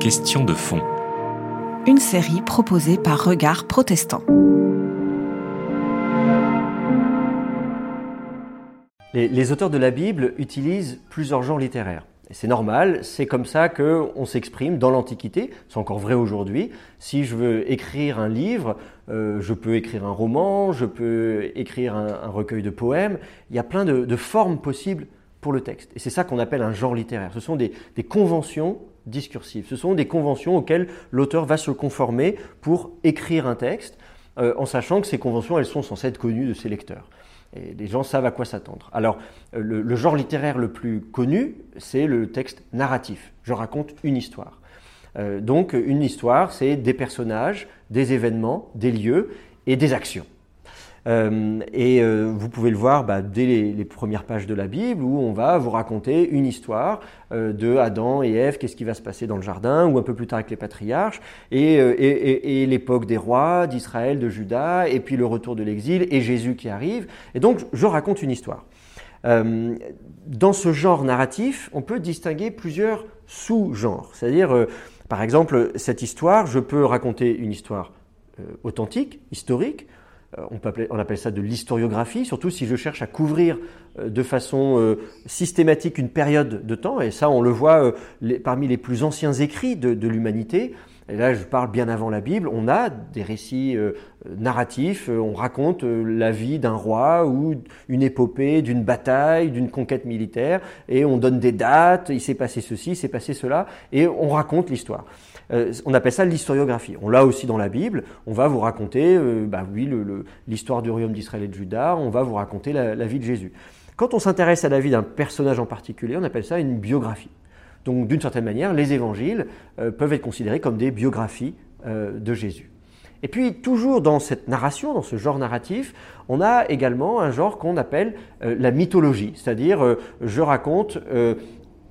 Question de fond. Une série proposée par Regard Protestant. Les, auteurs de la Bible utilisent plusieurs genres littéraires. C'est normal, c'est comme ça qu'on s'exprime dans l'Antiquité, c'est encore vrai aujourd'hui. Si je veux écrire un livre, euh, je peux écrire un roman, je peux écrire un, recueil de poèmes, il y a plein de, formes possibles pour le texte. Et c'est ça qu'on appelle un genre littéraire. Ce sont des, conventions discursives, ce sont des conventions auxquelles l'auteur va se conformer pour écrire un texte, euh, en sachant que ces conventions, elles sont censées être connues de ses lecteurs. Et les gens savent à quoi s'attendre. Alors, euh, le, genre littéraire le plus connu, c'est le texte narratif. Je raconte une histoire. Euh, donc, une histoire, c'est des personnages, des événements, des lieux et des actions. Euh, et euh, vous pouvez le voir bah, dès les, premières pages de la Bible où on va vous raconter une histoire euh, de Adam et Ève, qu'est-ce qui va se passer dans le jardin, ou un peu plus tard avec les patriarches, et, et, l'époque des rois d'Israël, de Juda, et puis le retour de l'exil, et Jésus qui arrive. Et donc je raconte une histoire. dans ce genre narratif, on peut distinguer plusieurs sous-genres. C'est-à-dire, par exemple, cette histoire, je peux raconter une histoire authentique, historique, euh, on, appelle ça de l'historiographie, surtout si je cherche à couvrir euh, de façon euh, systématique une période de temps, et ça on le voit parmi les plus anciens écrits de, l'humanité, et là je parle bien avant la Bible, on a des récits narratifs, on raconte la vie d'un roi ou une épopée, d'une bataille, d'une conquête militaire, et on donne des dates, il s'est passé ceci, il s'est passé cela, et on raconte l'histoire. Euh, on appelle ça l'historiographie. On l'a aussi dans la Bible. On va vous raconter, euh, bah oui, l'histoire du royaume d'Israël et de Juda. On va vous raconter la, vie de Jésus. Quand on s'intéresse à la vie d'un personnage en particulier, on appelle ça une biographie. Donc, d'une certaine manière, les évangiles euh, peuvent être considérés comme des biographies de Jésus. Et puis, toujours dans cette narration, dans ce genre narratif, on a également un genre qu'on appelle la mythologie, c'est-à-dire je raconte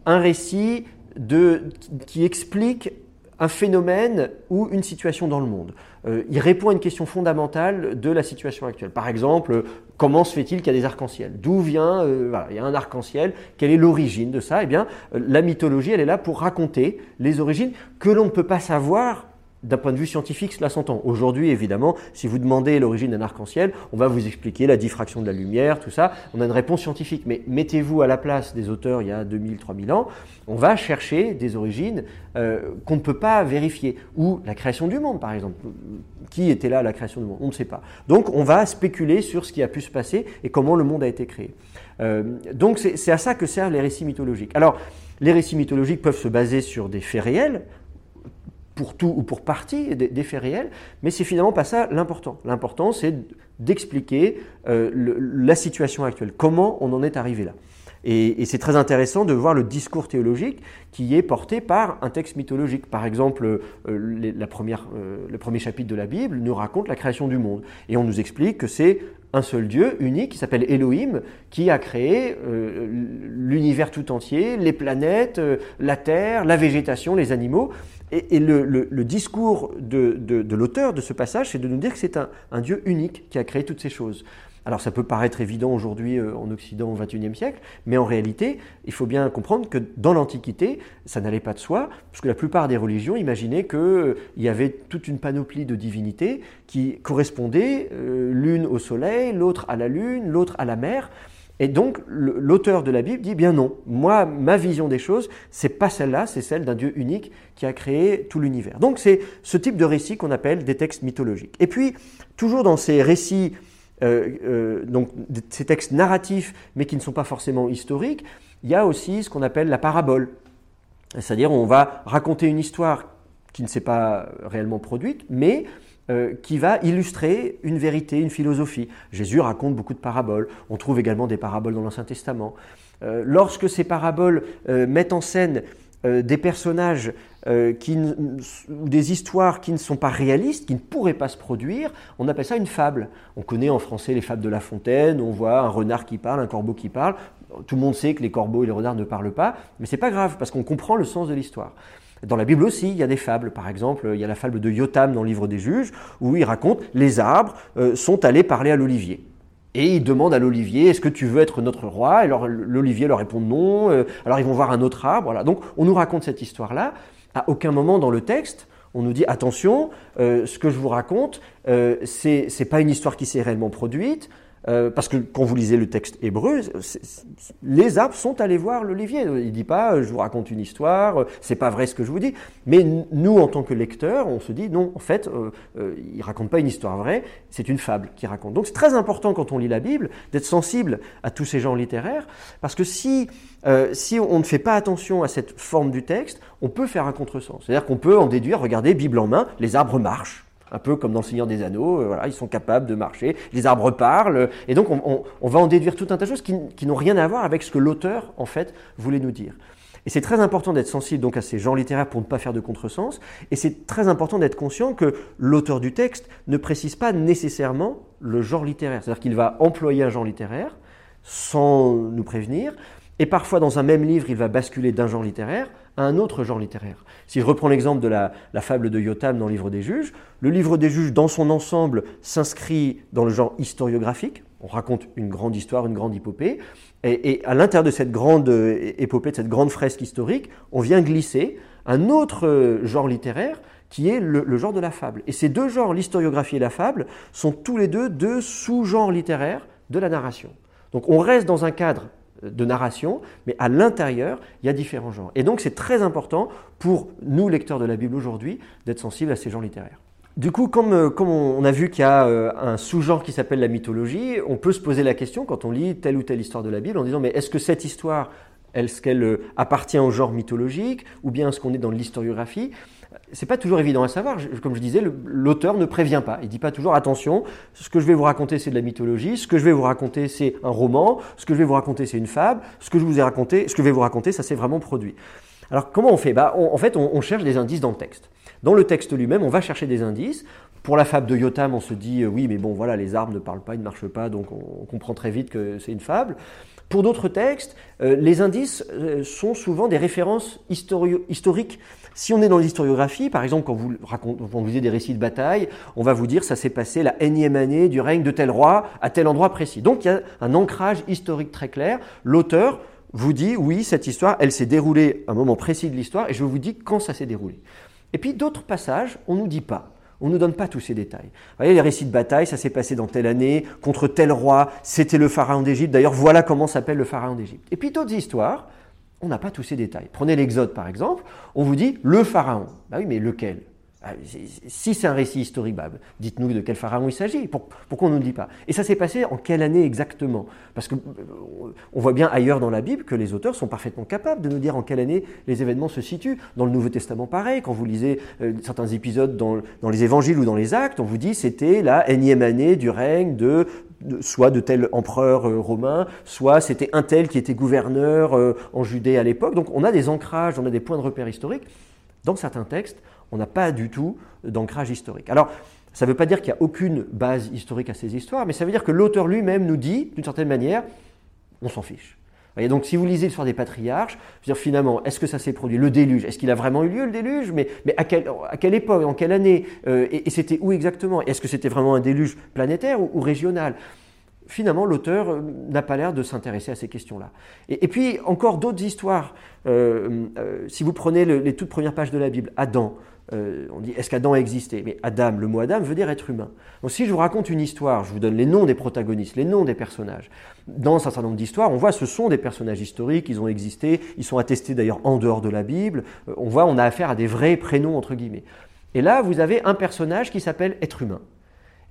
un récit de, qui explique un phénomène ou une situation dans le monde. Euh, il répond à une question fondamentale de la situation actuelle. Par exemple, comment se fait-il qu'il y a des arcs-en-ciel? D'où vient, euh, il y a un arc-en-ciel, quelle est l'origine de ça? Eh bien, la mythologie, elle est là pour raconter les origines que l'on ne peut pas savoir d'un point de vue scientifique, cela s'entend. Aujourd'hui, évidemment, si vous demandez l'origine d'un arc-en-ciel, on va vous expliquer la diffraction de la lumière, tout ça. On a une réponse scientifique. Mais mettez-vous à la place des auteurs il y a 2000, 3000 ans. On va chercher des origines euh, qu'on ne peut pas vérifier. Ou la création du monde, par exemple. Qui était là à la création du monde? On ne sait pas. Donc, on va spéculer sur ce qui a pu se passer et comment le monde a été créé. Euh, donc, c'est à ça que servent les récits mythologiques. Alors, les récits mythologiques peuvent se baser sur des faits réels, pour tout ou pour partie des, faits réels, mais c'est finalement pas ça l'important. L'important, c'est d'expliquer euh, la situation actuelle, comment on en est arrivé là. Et, c'est très intéressant de voir le discours théologique qui est porté par un texte mythologique. Par exemple, euh, euh, le premier chapitre de la Bible nous raconte la création du monde. Et on nous explique que c'est un seul Dieu unique qui s'appelle Elohim qui a créé l'univers tout entier, les planètes, la terre, la végétation, les animaux. Et, le, discours de, l'auteur de ce passage, c'est de nous dire que c'est un, Dieu unique qui a créé toutes ces choses. Alors ça peut paraître évident aujourd'hui euh, en Occident au XXIe siècle, mais en réalité, il faut bien comprendre que dans l'Antiquité, ça n'allait pas de soi, parce que la plupart des religions imaginaient qu'il euh, y avait toute une panoplie de divinités qui correspondaient euh, l'une au soleil, l'autre à la lune, l'autre à la mer. Et donc, l'auteur de la Bible dit bien non. Moi, ma vision des choses, c'est pas celle-là, c'est celle d'un Dieu unique qui a créé tout l'univers. Donc, c'est ce type de récit qu'on appelle des textes mythologiques. Et puis, toujours dans ces récits, euh, euh, donc ces textes narratifs, mais qui ne sont pas forcément historiques, il y a aussi ce qu'on appelle la parabole. C'est-à-dire, on va raconter une histoire qui ne s'est pas réellement produite, mais euh, qui va illustrer une vérité, une philosophie. Jésus raconte beaucoup de paraboles. On trouve également des paraboles dans l'Ancien Testament. Euh, lorsque ces paraboles euh, mettent en scène des personnages qui, ou des histoires qui ne sont pas réalistes, qui ne pourraient pas se produire, on appelle ça une fable. On connaît en français les fables de La Fontaine, on voit un renard qui parle, un corbeau qui parle. Tout le monde sait que les corbeaux et les renards ne parlent pas, mais c'est pas grave parce qu'on comprend le sens de l'histoire. Dans la Bible aussi, il y a des fables. Par exemple, il y a la fable de Yotam dans le livre des juges, où il raconte les arbres euh, sont allés parler à l'olivier. Et il demande à l'olivier, est-ce que tu veux être notre roi? Alors l'olivier leur répond non. Euh, alors ils vont voir un autre arbre. Donc on nous raconte cette histoire-là. À aucun moment dans le texte, on nous dit attention, euh, ce que je vous raconte, euh, c'est pas une histoire qui s'est réellement produite. Euh, parce que quand vous lisez le texte hébreu, les arbres sont allés voir l'olivier. Il dit pas, euh, je vous raconte une histoire, euh, c'est pas vrai ce que je vous dis. Mais nous, en tant que lecteurs, on se dit non, en fait, il raconte pas une histoire vraie, c'est une fable qu'il raconte. Donc c'est très important quand on lit la Bible d'être sensible à tous ces genres littéraires, parce que si si on ne fait pas attention à cette forme du texte, on peut faire un contresens. C'est-à-dire qu'on peut en déduire, regardez, Bible en main, les arbres marchent un peu comme dans le Seigneur des Anneaux, euh, voilà, ils sont capables de marcher, les arbres parlent, et donc on, va en déduire tout un tas de choses qui, n'ont rien à voir avec ce que l'auteur, en fait, voulait nous dire. Et c'est très important d'être sensible donc à ces genres littéraires pour ne pas faire de contresens, et c'est très important d'être conscient que l'auteur du texte ne précise pas nécessairement le genre littéraire, c'est-à-dire qu'il va employer un genre littéraire sans nous prévenir, et parfois dans un même livre, il va basculer d'un genre littéraire un autre genre littéraire. Si je reprends l'exemple de la, fable de Yotam dans le livre des juges, le livre des juges dans son ensemble s'inscrit dans le genre historiographique, on raconte une grande histoire, une grande épopée, et, à l'intérieur de cette grande euh, épopée, de cette grande fresque historique, on vient glisser un autre euh, genre littéraire qui est le, le genre de la fable. Et ces deux genres, l'historiographie et la fable, sont tous les deux deux sous-genres littéraires de la narration. Donc on reste dans un cadre de narration, mais à l'intérieur, il y a différents genres. Et donc c'est très important pour nous, lecteurs de la Bible aujourd'hui, d'être sensibles à ces genres littéraires. Du coup, comme, euh, on a vu qu'il y a euh, un sous-genre qui s'appelle la mythologie, on peut se poser la question quand on lit telle ou telle histoire de la Bible en disant mais est-ce que cette histoire, est-ce qu'elle euh, appartient au genre mythologique ou bien est-ce qu'on est dans l'historiographie? C'est pas toujours évident à savoir. Comme je disais, l'auteur ne prévient pas. Il dit pas toujours attention, ce que je vais vous raconter c'est de la mythologie, ce que je vais vous raconter c'est un roman, ce que je vais vous raconter c'est une fable, ce que je vous ai raconté, ce que je vais vous raconter ça s'est vraiment produit. Alors comment on fait? Bah, En fait, on, cherche des indices dans le texte. Dans le texte lui-même, on va chercher des indices. Pour la fable de Yotam, on se dit euh, oui, mais bon, voilà, les arbres ne parlent pas, ils ne marchent pas, donc on, comprend très vite que c'est une fable. Pour d'autres textes, euh, les indices euh, sont souvent des références historiques si on est dans l'historiographie, par exemple, quand vous, racontez, vous lisez des récits de bataille, on va vous dire ça s'est passé la énième année du règne de tel roi à tel endroit précis. Donc il y a un ancrage historique très clair. L'auteur vous dit oui, cette histoire, elle s'est déroulée à un moment précis de l'histoire et je vous dis quand ça s'est déroulé. Et puis d'autres passages, on ne nous dit pas. On ne nous donne pas tous ces détails. Vous voyez, les récits de bataille, ça s'est passé dans telle année, contre tel roi, c'était le pharaon d'Égypte. D'ailleurs, voilà comment s'appelle le pharaon d'Égypte. Et puis d'autres histoires, on n'a pas tous ces détails. Prenez l'Exode par exemple, on vous dit le pharaon. Bah oui, mais lequel? Si c'est un récit historique, bah, dites-nous de quel pharaon il s'agit. Pourquoi on ne nous dit pas Et ça s'est passé en quelle année exactement? Parce qu'on euh, voit bien ailleurs dans la Bible que les auteurs sont parfaitement capables de nous dire en quelle année les événements se situent. Dans le Nouveau Testament, pareil, quand vous lisez euh, certains épisodes dans, les Évangiles ou dans les Actes, on vous dit c'était la énième année du règne de soit de tel empereur euh, romain, soit c'était un tel qui était gouverneur en Judée à l'époque. Donc on a des ancrages, on a des points de repère historiques. Dans certains textes, on n'a pas du tout d'ancrage historique. Alors, ça ne veut pas dire qu'il n'y a aucune base historique à ces histoires, mais ça veut dire que l'auteur lui-même nous dit, d'une certaine manière, on s'en fiche. Donc, si vous lisez l'histoire des patriarches, je veux dire, finalement, est-ce que ça s'est produit Le déluge, est-ce qu'il a vraiment eu lieu le déluge Mais, mais à, quelle, à, quelle, époque En quelle année euh, Et, c'était où exactement Est-ce que c'était vraiment un déluge planétaire ou, régional? Finalement, l'auteur euh, n'a pas l'air de s'intéresser à ces questions-là. Et, puis, encore d'autres histoires. Euh, si vous prenez les toutes premières pages de la Bible, Adam, euh, on dit est-ce qu'Adam a existé? Mais Adam, le mot Adam veut dire être humain. Donc si je vous raconte une histoire, je vous donne les noms des protagonistes, les noms des personnages. Dans un certain nombre d'histoires, on voit ce sont des personnages historiques, ils ont existé, ils sont attestés d'ailleurs en dehors de la Bible. Euh, on voit, on a affaire à des vrais prénoms entre guillemets. Et là, vous avez un personnage qui s'appelle être humain.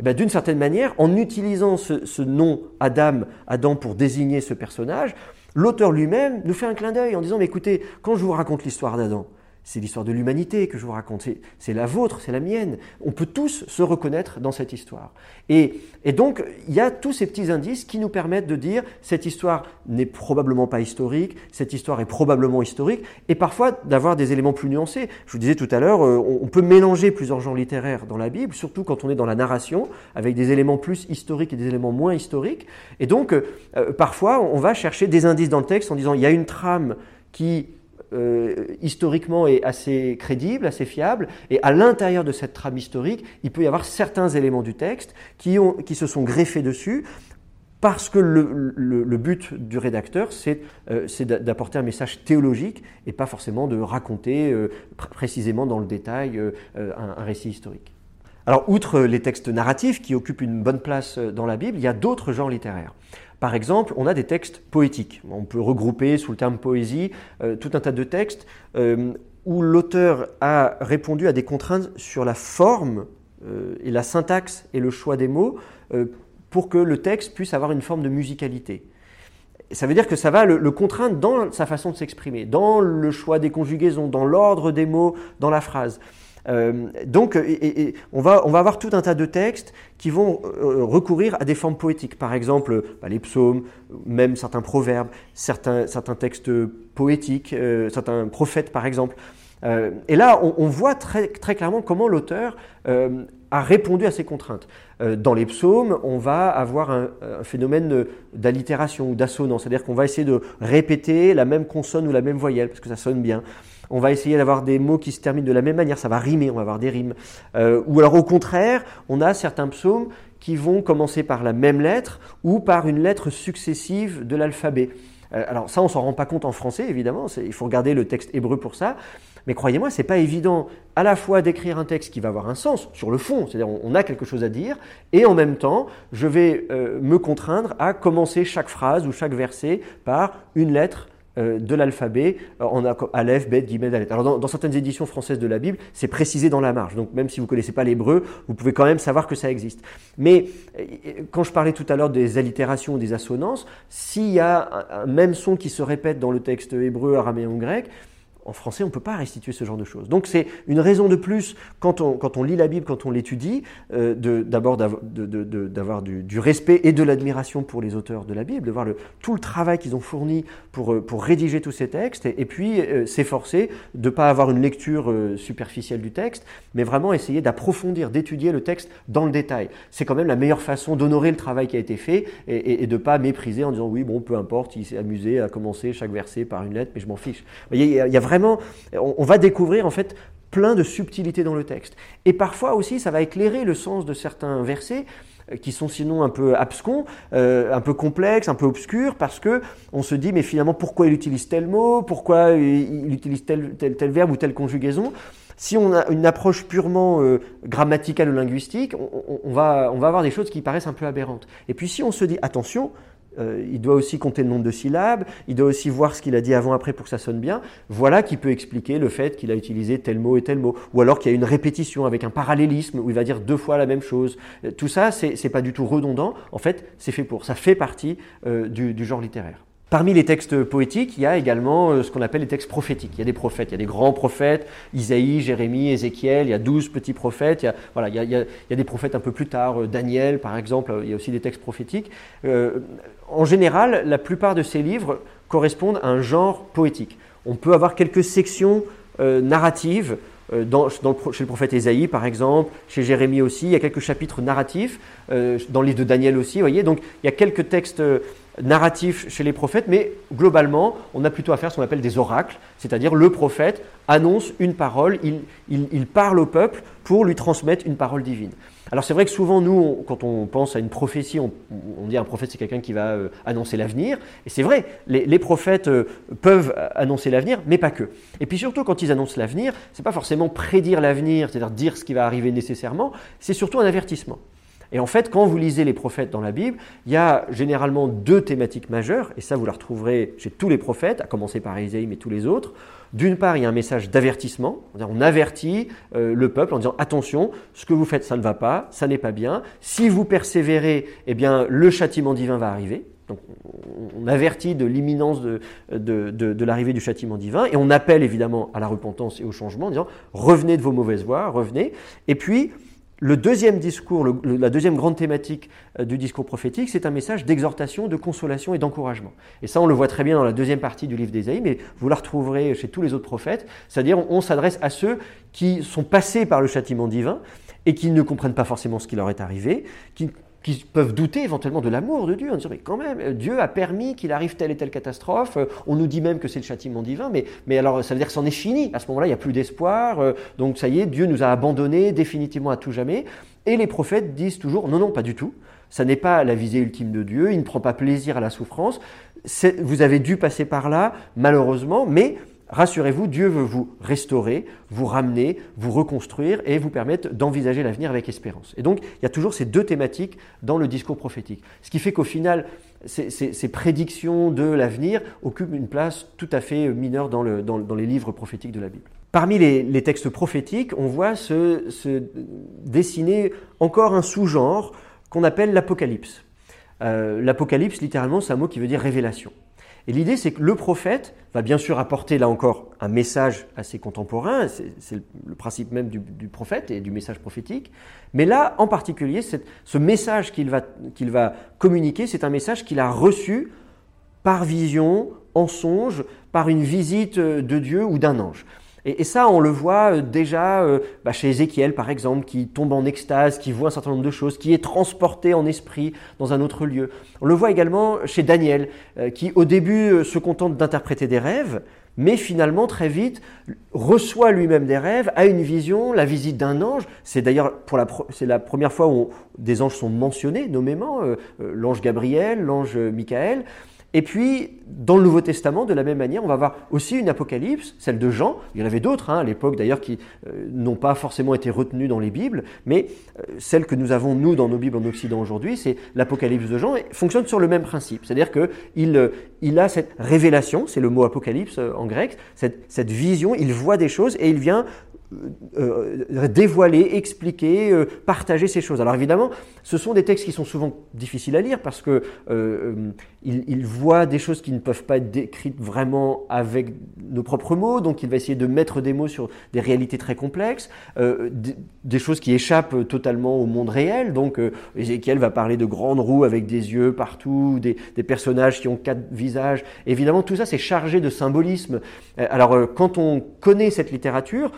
Et bien, d'une certaine manière, en utilisant ce nom Adam, Adam pour désigner ce personnage, l'auteur lui-même nous fait un clin d'œil en disant mais écoutez, quand je vous raconte l'histoire d'Adam, c'est l'histoire de l'humanité que je vous raconte, c'est la vôtre, c'est la mienne. On peut tous se reconnaître dans cette histoire. Et, donc, il y a tous ces petits indices qui nous permettent de dire cette histoire n'est probablement pas historique, cette histoire est probablement historique, et parfois d'avoir des éléments plus nuancés. Je vous disais tout à l'heure, euh, on peut mélanger plusieurs genres littéraires dans la Bible, surtout quand on est dans la narration, avec des éléments plus historiques et des éléments moins historiques. Et donc, euh, parfois, on va chercher des indices dans le texte en disant il y a une trame qui euh, historiquement est assez crédible, assez fiable, et à l'intérieur de cette trame historique, il peut y avoir certains éléments du texte qui, se sont greffés dessus parce que le, but du rédacteur, c'est euh, d'apporter un message théologique et pas forcément de raconter euh, précisément dans le détail euh, un, récit historique. Alors, outre les textes narratifs qui occupent une bonne place dans la Bible, il y a d'autres genres littéraires. Par exemple, on a des textes poétiques. On peut regrouper sous le terme poésie tout un tas de textes où l'auteur a répondu à des contraintes sur la forme et la syntaxe et le choix des mots pour que le texte puisse avoir une forme de musicalité. Ça veut dire que ça va le, contraindre dans sa façon de s'exprimer, dans le choix des conjugaisons, dans l'ordre des mots, dans la phrase. Euh, donc, on, va, avoir tout un tas de textes qui vont euh, recourir à des formes poétiques. Par exemple, bah, les psaumes, même certains proverbes, certains, textes poétiques, euh, certains prophètes, par exemple. et là, on, voit très, clairement comment l'auteur a répondu à ces contraintes. Euh, dans les psaumes, on va avoir un, phénomène d'allitération ou d'assonance, c'est-à-dire qu'on va essayer de répéter la même consonne ou la même voyelle, parce que ça sonne bien. On va essayer d'avoir des mots qui se terminent de la même manière, ça va rimer, on va avoir des rimes. Euh, ou alors au contraire, on a certains psaumes qui vont commencer par la même lettre ou par une lettre successive de l'alphabet. Euh, alors ça, on s'en rend pas compte en français, évidemment, il faut regarder le texte hébreu pour ça, mais croyez-moi, c'est pas évident à la fois d'écrire un texte qui va avoir un sens sur le fond, c'est-à-dire on a quelque chose à dire, et en même temps, je vais euh, me contraindre à commencer chaque phrase ou chaque verset par une lettre de l'alphabet euh, en Aleph, Bet, Gimel, Dalet. Alors dans, certaines éditions françaises de la Bible, c'est précisé dans la marge. Donc même si vous ne connaissez pas l'hébreu, vous pouvez quand même savoir que ça existe. Mais quand je parlais tout à l'heure des allitérations ou des assonances, s'il y a un, même son qui se répète dans le texte hébreu, araméen ou grec, en français, on ne peut pas restituer ce genre de choses. Donc c'est une raison de plus, quand on, lit la Bible, quand on l'étudie, euh, d'abord d'avoir du, respect et de l'admiration pour les auteurs de la Bible, de voir tout le travail qu'ils ont fourni pour, euh, rédiger tous ces textes, et, puis euh, s'efforcer de ne pas avoir une lecture superficielle du texte, mais vraiment essayer d'approfondir, d'étudier le texte dans le détail. C'est quand même la meilleure façon d'honorer le travail qui a été fait et, de ne pas mépriser en disant oui, bon, peu importe, il s'est amusé à commencer chaque verset par une lettre, mais je m'en fiche. y a vraiment on, va découvrir en fait plein de subtilités dans le texte. Et parfois aussi, ça va éclairer le sens de certains versets euh, qui sont sinon un peu abscons, euh, un peu complexes, un peu obscurs, parce que on se dit mais finalement pourquoi il utilise tel mot, pourquoi il utilise tel, tel, verbe ou telle conjugaison? Si on a une approche purement euh, grammaticale ou linguistique, on, va, on va avoir des choses qui paraissent un peu aberrantes. Et puis si on se dit attention, euh, il doit aussi compter le nombre de syllabes, il doit aussi voir ce qu'il a dit avant-après pour que ça sonne bien. Voilà qui peut expliquer le fait qu'il a utilisé tel mot et tel mot. Ou alors qu'il y a une répétition avec un parallélisme où il va dire deux fois la même chose. Euh, tout ça, c'est pas du tout redondant. En fait, c'est fait pour. Ça fait partie euh, du genre littéraire. Parmi les textes poétiques, il y a également ce qu'on appelle les textes prophétiques. Il y a des prophètes, il y a des grands prophètes, Isaïe, Jérémie, Ézéchiel, il y a douze petits prophètes, il y a, voilà, il y a, des prophètes un peu plus tard, Daniel par exemple, il y a aussi des textes prophétiques. En général, la plupart de ces livres correspondent à un genre poétique. On peut avoir quelques sections narratives dans, chez le prophète Ésaïe, par exemple, chez Jérémie aussi, il y a quelques chapitres narratifs, dans le livre de Daniel aussi, vous voyez. Donc, il y a quelques textes narratif chez les prophètes, mais globalement, on a plutôt à faire ce qu'on appelle des oracles, c'est-à-dire le prophète annonce une parole, il, parle au peuple pour lui transmettre une parole divine. Alors c'est vrai que souvent, nous, quand on pense à une prophétie, on, dit un prophète, c'est quelqu'un qui va euh, annoncer l'avenir, et c'est vrai, les, prophètes euh, peuvent annoncer l'avenir, mais pas que. Et puis surtout, quand ils annoncent l'avenir, c'est pas forcément prédire l'avenir, c'est-à-dire dire ce qui va arriver nécessairement, c'est surtout un avertissement. Et en fait, quand vous lisez les prophètes dans la Bible, il y a généralement deux thématiques majeures, et ça vous la retrouverez chez tous les prophètes, à commencer par Isaïe, mais tous les autres. D'une part, il y a un message d'avertissement, on avertit euh, le peuple en disant attention, ce que vous faites, ça ne va pas, ça n'est pas bien. Si vous persévérez, eh bien, le châtiment divin va arriver. Donc, on avertit de l'imminence de, de l'arrivée du châtiment divin et on appelle évidemment à la repentance et au changement en disant revenez de vos mauvaises voies, revenez. Et puis, le deuxième discours, la deuxième grande thématique euh, du discours prophétique, c'est un message d'exhortation, de consolation et d'encouragement. Et ça, on le voit très bien dans la deuxième partie du livre d'Ésaïe, mais vous la retrouverez chez tous les autres prophètes. C'est-à-dire, on, s'adresse à ceux qui sont passés par le châtiment divin et qui ne comprennent pas forcément ce qui leur est arrivé, qui qui peuvent douter éventuellement de l'amour de Dieu, en disant mais quand même, Dieu a permis qu'il arrive telle et telle catastrophe, euh, on nous dit même que c'est le châtiment divin, mais, mais alors ça veut dire que c'en est fini, à ce moment-là il n'y a plus d'espoir, euh, donc ça y est, Dieu nous a abandonnés définitivement à tout jamais, et les prophètes disent toujours non, non, pas du tout, Ça n'est pas la visée ultime de Dieu, il ne prend pas plaisir à la souffrance. Vous avez dû passer par là, malheureusement, mais rassurez-vous, Dieu veut vous restaurer, vous ramener, vous reconstruire et vous permettre d'envisager l'avenir avec espérance. Et donc, il y a toujours ces deux thématiques dans le discours prophétique. Ce qui fait qu'au final, ces, prédictions de l'avenir occupent une place tout à fait mineure dans, les livres prophétiques de la Bible. Parmi les, textes prophétiques, on voit se, dessiner encore un sous-genre qu'on appelle l'Apocalypse. Euh, L'Apocalypse, littéralement, c'est un mot qui veut dire révélation. Et l'idée, c'est que le prophète va bien sûr apporter là encore un message à ses contemporains, c'est le principe même du, prophète et du message prophétique, mais là, en particulier, ce message qu'il va, qu'il va communiquer, c'est un message qu'il a reçu par vision, en songe, par une visite de Dieu ou d'un ange. Et, ça, on le voit euh, déjà euh, bah, chez Ézéchiel, par exemple, qui tombe en extase, qui voit un certain nombre de choses, qui est transporté en esprit dans un autre lieu. On le voit également chez Daniel, euh, qui au début se contente d'interpréter des rêves, mais finalement très vite reçoit lui-même des rêves, a une vision, la visite d'un ange. C'est d'ailleurs pour la, c'est la première fois où des anges sont mentionnés nommément, l'ange Gabriel, l'ange Michael. Et puis, dans le Nouveau Testament, de la même manière, on va voir aussi une apocalypse, celle de Jean. Il y en avait d'autres hein, à l'époque d'ailleurs qui euh, n'ont pas forcément été retenues dans les Bibles, mais euh, celle que nous avons nous dans nos Bibles en Occident aujourd'hui, c'est l'apocalypse de Jean, et fonctionne sur le même principe. C'est-à-dire qu'il euh, il a cette révélation, c'est le mot apocalypse en grec, cette, cette vision, il voit des choses et il vient euh, euh, dévoiler, expliquer, euh, partager ces choses. Alors évidemment, ce sont des textes qui sont souvent difficiles à lire parce que il, voit des choses qui ne peuvent pas être décrites vraiment avec nos propres mots, donc il va essayer de mettre des mots sur des réalités très complexes, des, choses qui échappent totalement au monde réel. Donc Ézéchiel va parler de grandes roues avec des yeux partout, des, personnages qui ont quatre visages. Évidemment, tout ça c'est chargé de symbolisme. Alors quand on connaît cette littérature,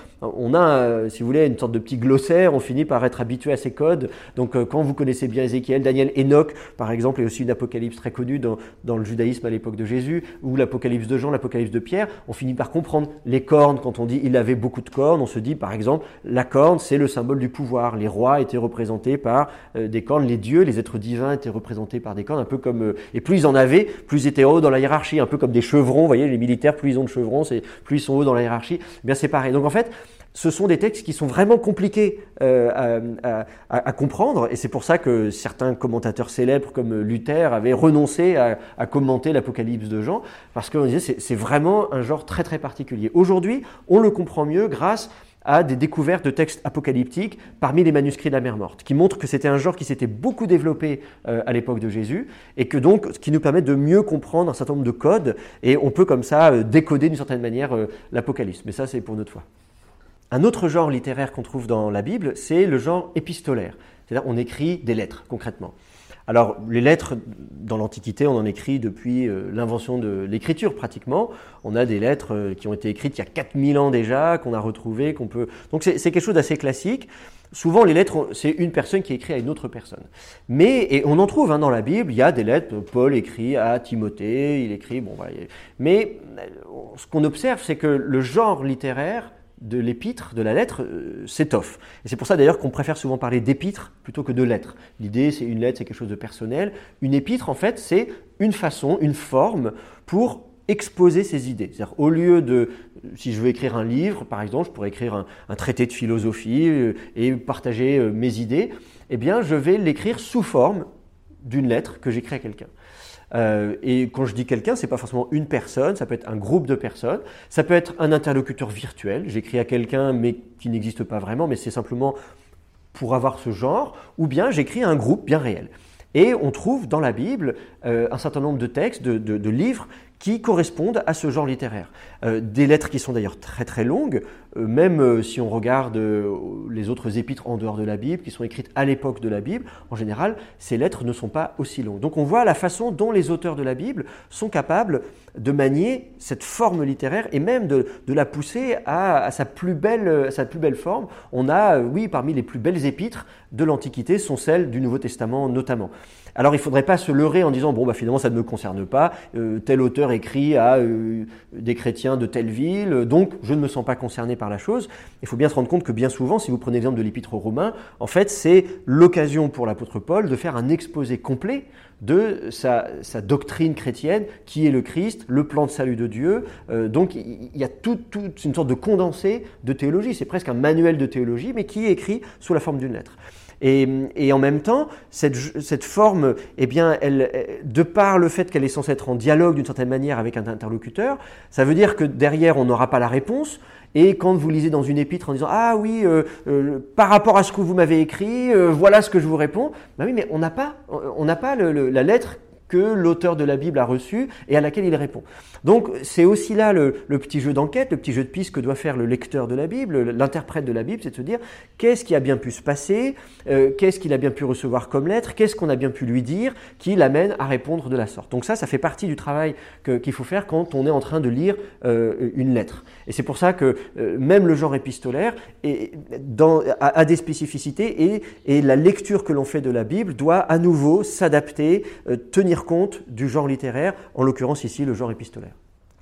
a, euh, si vous voulez, une sorte de petit glossaire, on finit par être habitué à ces codes. Donc euh, quand vous connaissez bien Ézéchiel, Daniel, Enoch, par exemple, est aussi une apocalypse très connue dans, le judaïsme à l'époque de Jésus, ou l'apocalypse de Jean, l'apocalypse de Pierre, on finit par comprendre les cornes. Quand on dit il avait beaucoup de cornes, on se dit par exemple, la corne, c'est le symbole du pouvoir. Les rois étaient représentés par euh, des cornes, les dieux, les êtres divins étaient représentés par des cornes, un peu comme... et plus ils en avaient, plus ils étaient hauts dans la hiérarchie, un peu comme des chevrons, vous voyez, les militaires, plus ils ont de chevrons, plus ils sont hauts dans la hiérarchie, eh bien c'est pareil. Donc en fait, ce sont des textes qui sont vraiment compliqués euh, à, comprendre, et c'est pour ça que certains commentateurs célèbres comme Luther avaient renoncé à, commenter l'Apocalypse de Jean, parce qu'on disait c'est vraiment un genre très très particulier. Aujourd'hui, on le comprend mieux grâce à des découvertes de textes apocalyptiques parmi les manuscrits de la mer morte, qui montrent que c'était un genre qui s'était beaucoup développé euh, à l'époque de Jésus, et que donc, ce qui nous permet de mieux comprendre un certain nombre de codes, et on peut comme ça euh, décoder d'une certaine manière l'Apocalypse. Mais ça, c'est pour notre fois. Un autre genre littéraire qu'on trouve dans la Bible, c'est le genre épistolaire. C'est-à-dire on écrit des lettres, concrètement. Alors, les lettres, dans l'Antiquité, on en écrit depuis euh, l'invention de l'écriture, pratiquement. On a des lettres euh, qui ont été écrites il y a 4000 ans déjà, qu'on a retrouvées, qu'on peut... Donc, c'est quelque chose d'assez classique. Souvent, les lettres, c'est une personne qui écrit à une autre personne. Mais, et on en trouve hein, dans la Bible, il y a des lettres, Paul écrit à Timothée, il écrit, bon, voilà. Mais euh, ce qu'on observe, c'est que le genre littéraire de l'épître, de la lettre, euh, s'étoffe. Et c'est pour ça d'ailleurs qu'on préfère souvent parler d'épître plutôt que de lettre. L'idée, c'est une lettre, c'est quelque chose de personnel. Une épître, en fait, c'est une façon, une forme pour exposer ses idées. C'est-à-dire, au lieu de, si je veux écrire un livre, par exemple, je pourrais écrire un, traité de philosophie euh, et partager euh, mes idées, eh bien, je vais l'écrire sous forme d'une lettre que j'écris à quelqu'un. Euh, et quand je dis quelqu'un, c'est pas forcément une personne, ça peut être un groupe de personnes, ça peut être un interlocuteur virtuel. J'écris à quelqu'un mais qui n'existe pas vraiment, mais c'est simplement pour avoir ce genre, ou bien j'écris à un groupe bien réel. Et on trouve dans la Bible euh, un certain nombre de textes, de, de livres qui correspondent à ce genre littéraire. Euh, des lettres qui sont d'ailleurs très très longues, euh, même euh, si on regarde les autres épîtres en dehors de la Bible, qui sont écrites à l'époque de la Bible, en général, ces lettres ne sont pas aussi longues. Donc on voit la façon dont les auteurs de la Bible sont capables de manier cette forme littéraire et même de, la pousser à, sa plus belle, sa plus belle forme. On a, oui, parmi les plus belles épîtres de l'Antiquité sont celles du Nouveau Testament notamment. Alors il ne faudrait pas se leurrer en disant bon bah finalement ça ne me concerne pas, euh, tel auteur écrit à euh, des chrétiens de telle ville, donc je ne me sens pas concerné par la chose. Il faut bien se rendre compte que bien souvent, si vous prenez l'exemple de l'épître aux Romains, en fait c'est l'occasion pour l'apôtre Paul de faire un exposé complet de sa, doctrine chrétienne, qui est le Christ, le plan de salut de Dieu. Euh, donc il y a toute une sorte de condensé de théologie, c'est presque un manuel de théologie, mais qui est écrit sous la forme d'une lettre. Et, en même temps, cette, forme, eh bien, elle, de par le fait qu'elle est censée être en dialogue d'une certaine manière avec un interlocuteur, ça veut dire que derrière, on n'aura pas la réponse. Et quand vous lisez dans une épître en disant Ah oui, euh, euh, par rapport à ce que vous m'avez écrit, euh, voilà ce que je vous réponds, ben oui, mais on n'a pas, on n'a pas la lettre que l'auteur de la Bible a reçu et à laquelle il répond. Donc c'est aussi là le, petit jeu d'enquête, le petit jeu de piste que doit faire le lecteur de la Bible, l'interprète de la Bible, c'est de se dire qu'est-ce qui a bien pu se passer, euh, qu'est-ce qu'il a bien pu recevoir comme lettre, qu'est-ce qu'on a bien pu lui dire qui l'amène à répondre de la sorte. Donc ça, ça fait partie du travail qu'il faut faire quand on est en train de lire euh, une lettre. Et c'est pour ça que euh, même le genre épistolaire a, des spécificités et, et, la lecture que l'on fait de la Bible doit à nouveau s'adapter, tenir compte du genre littéraire, en l'occurrence ici le genre épistolaire.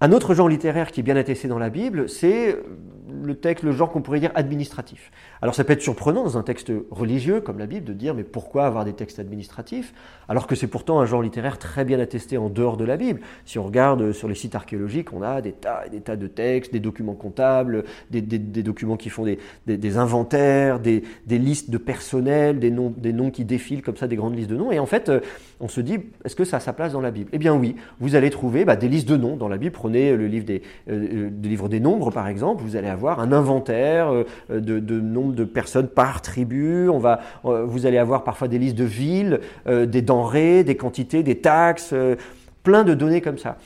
Un autre genre littéraire qui est bien attesté dans la Bible, c'est le texte, le genre qu'on pourrait dire administratif. Alors ça peut être surprenant dans un texte religieux comme la Bible de dire mais pourquoi avoir des textes administratifs alors que c'est pourtant un genre littéraire très bien attesté en dehors de la Bible. Si on regarde sur les sites archéologiques, on a des tas et des tas de textes, des documents comptables, des, documents qui font des, inventaires, des, listes de personnel, des noms, des noms qui défilent comme ça, des grandes listes de noms. Et en fait, euh, on se dit est-ce que ça a sa place dans la Bible? Eh bien oui, vous allez trouver bah, des listes de noms dans la Bible. Prenez le livre des, euh, livre des nombres par exemple, vous allez avoir un inventaire euh, de, de nombre de personnes par tribu. On va, euh, vous allez avoir parfois des listes de villes, euh, des denrées, des quantités, des taxes, plein de données comme ça.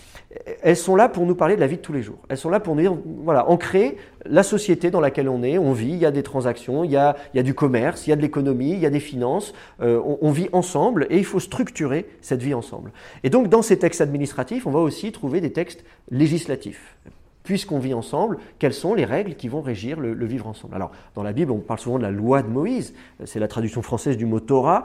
Elles sont là pour nous parler de la vie de tous les jours. Elles sont là pour nous dire, voilà, ancrer la société dans laquelle on est, on vit, il y a des transactions, il y a, il y a du commerce, il y a de l'économie, il y a des finances, on, on, vit ensemble et il faut structurer cette vie ensemble. Et donc dans ces textes administratifs, on va aussi trouver des textes législatifs. Puisqu'on vit ensemble, quelles sont les règles qui vont régir le, vivre ensemble? Alors, dans la Bible, on parle souvent de la loi de Moïse, c'est la traduction française du mot Torah,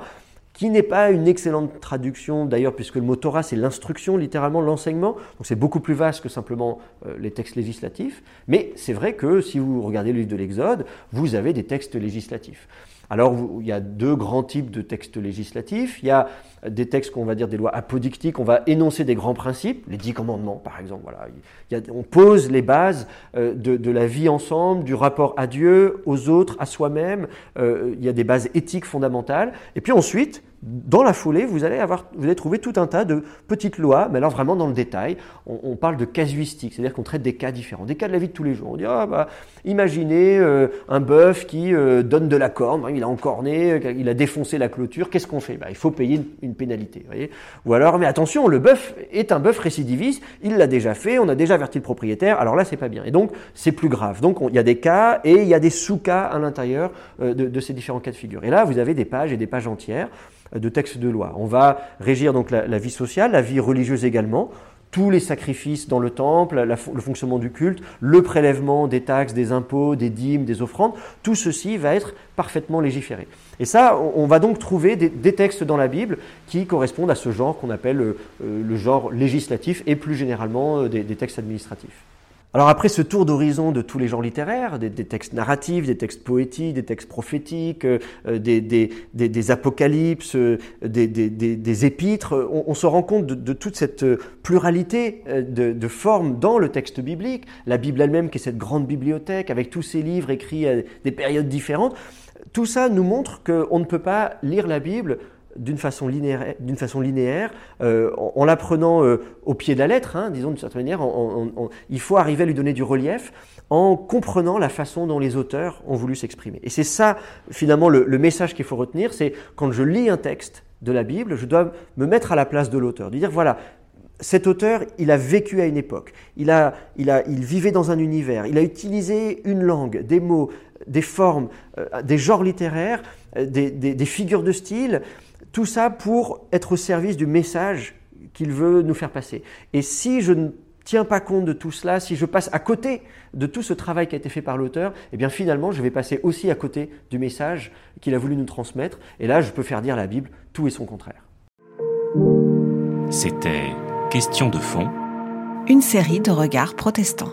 qui n'est pas une excellente traduction d'ailleurs, puisque le mot Torah, c'est l'instruction, littéralement l'enseignement, donc c'est beaucoup plus vaste que simplement euh, les textes législatifs, mais c'est vrai que si vous regardez le livre de l'Exode, vous avez des textes législatifs. Alors, il y a deux grands types de textes législatifs. Il y a des textes qu'on va dire des lois apodictiques, on va énoncer des grands principes, les dix commandements par exemple. Voilà. on pose les bases euh, de, la vie ensemble, du rapport à Dieu, aux autres, à soi-même. Euh, il y a des bases éthiques fondamentales. Et puis ensuite, dans la foulée, vous allez, avoir, vous allez trouver tout un tas de petites lois, mais alors vraiment dans le détail. On, parle de casuistique, c'est-à-dire qu'on traite des cas différents, des cas de la vie de tous les jours. On dit, ah, bah, imaginez euh, un bœuf qui euh, donne de la corne, il a encorné, il a défoncé la clôture, qu'est-ce qu'on fait? Bah, Il faut payer une, pénalité. Voyez Ou alors, mais attention, le bœuf est un bœuf récidiviste, il l'a déjà fait, on a déjà averti le propriétaire, alors là, c'est pas bien. Et donc, c'est plus grave. Donc, il y a des cas et il y a des sous-cas à l'intérieur euh, de, de ces différents cas de figure. Et là, vous avez des pages et des pages entières de textes de loi. On va régir donc la, vie sociale, la vie religieuse également, tous les sacrifices dans le temple, le fonctionnement du culte, le prélèvement des taxes, des impôts, des dîmes, des offrandes, tout ceci va être parfaitement légiféré. Et ça, on va donc trouver des, textes dans la Bible qui correspondent à ce genre qu'on appelle euh, le genre législatif et plus généralement euh, des textes administratifs. Alors après ce tour d'horizon de tous les genres littéraires, des, textes narratifs, des textes poétiques, des textes prophétiques, euh, des, apocalypses, euh, des, épîtres, on, se rend compte de, toute cette pluralité euh, de, formes dans le texte biblique. La Bible elle-même qui est cette grande bibliothèque avec tous ces livres écrits à des périodes différentes. Tout ça nous montre qu'on ne peut pas lire la Bible d'une façon linéaire, d'une façon linéaire euh, en, l'apprenant euh, au pied de la lettre, hein, disons d'une certaine manière. il faut arriver à lui donner du relief en comprenant la façon dont les auteurs ont voulu s'exprimer. Et c'est ça, finalement, le, message qu'il faut retenir, c'est quand je lis un texte de la Bible, je dois me mettre à la place de l'auteur, de dire voilà, cet auteur, il a vécu à une époque, il, a, il, a, il vivait dans un univers, il a utilisé une langue, des mots, des formes, euh, des genres littéraires, des figures de style, tout ça pour être au service du message qu'il veut nous faire passer. Et si je ne tiens pas compte de tout cela, si je passe à côté de tout ce travail qui a été fait par l'auteur, eh bien finalement je vais passer aussi à côté du message qu'il a voulu nous transmettre. Et là, je peux faire dire à la Bible tout et son contraire. C'était Question de fond. Une série de regards protestants.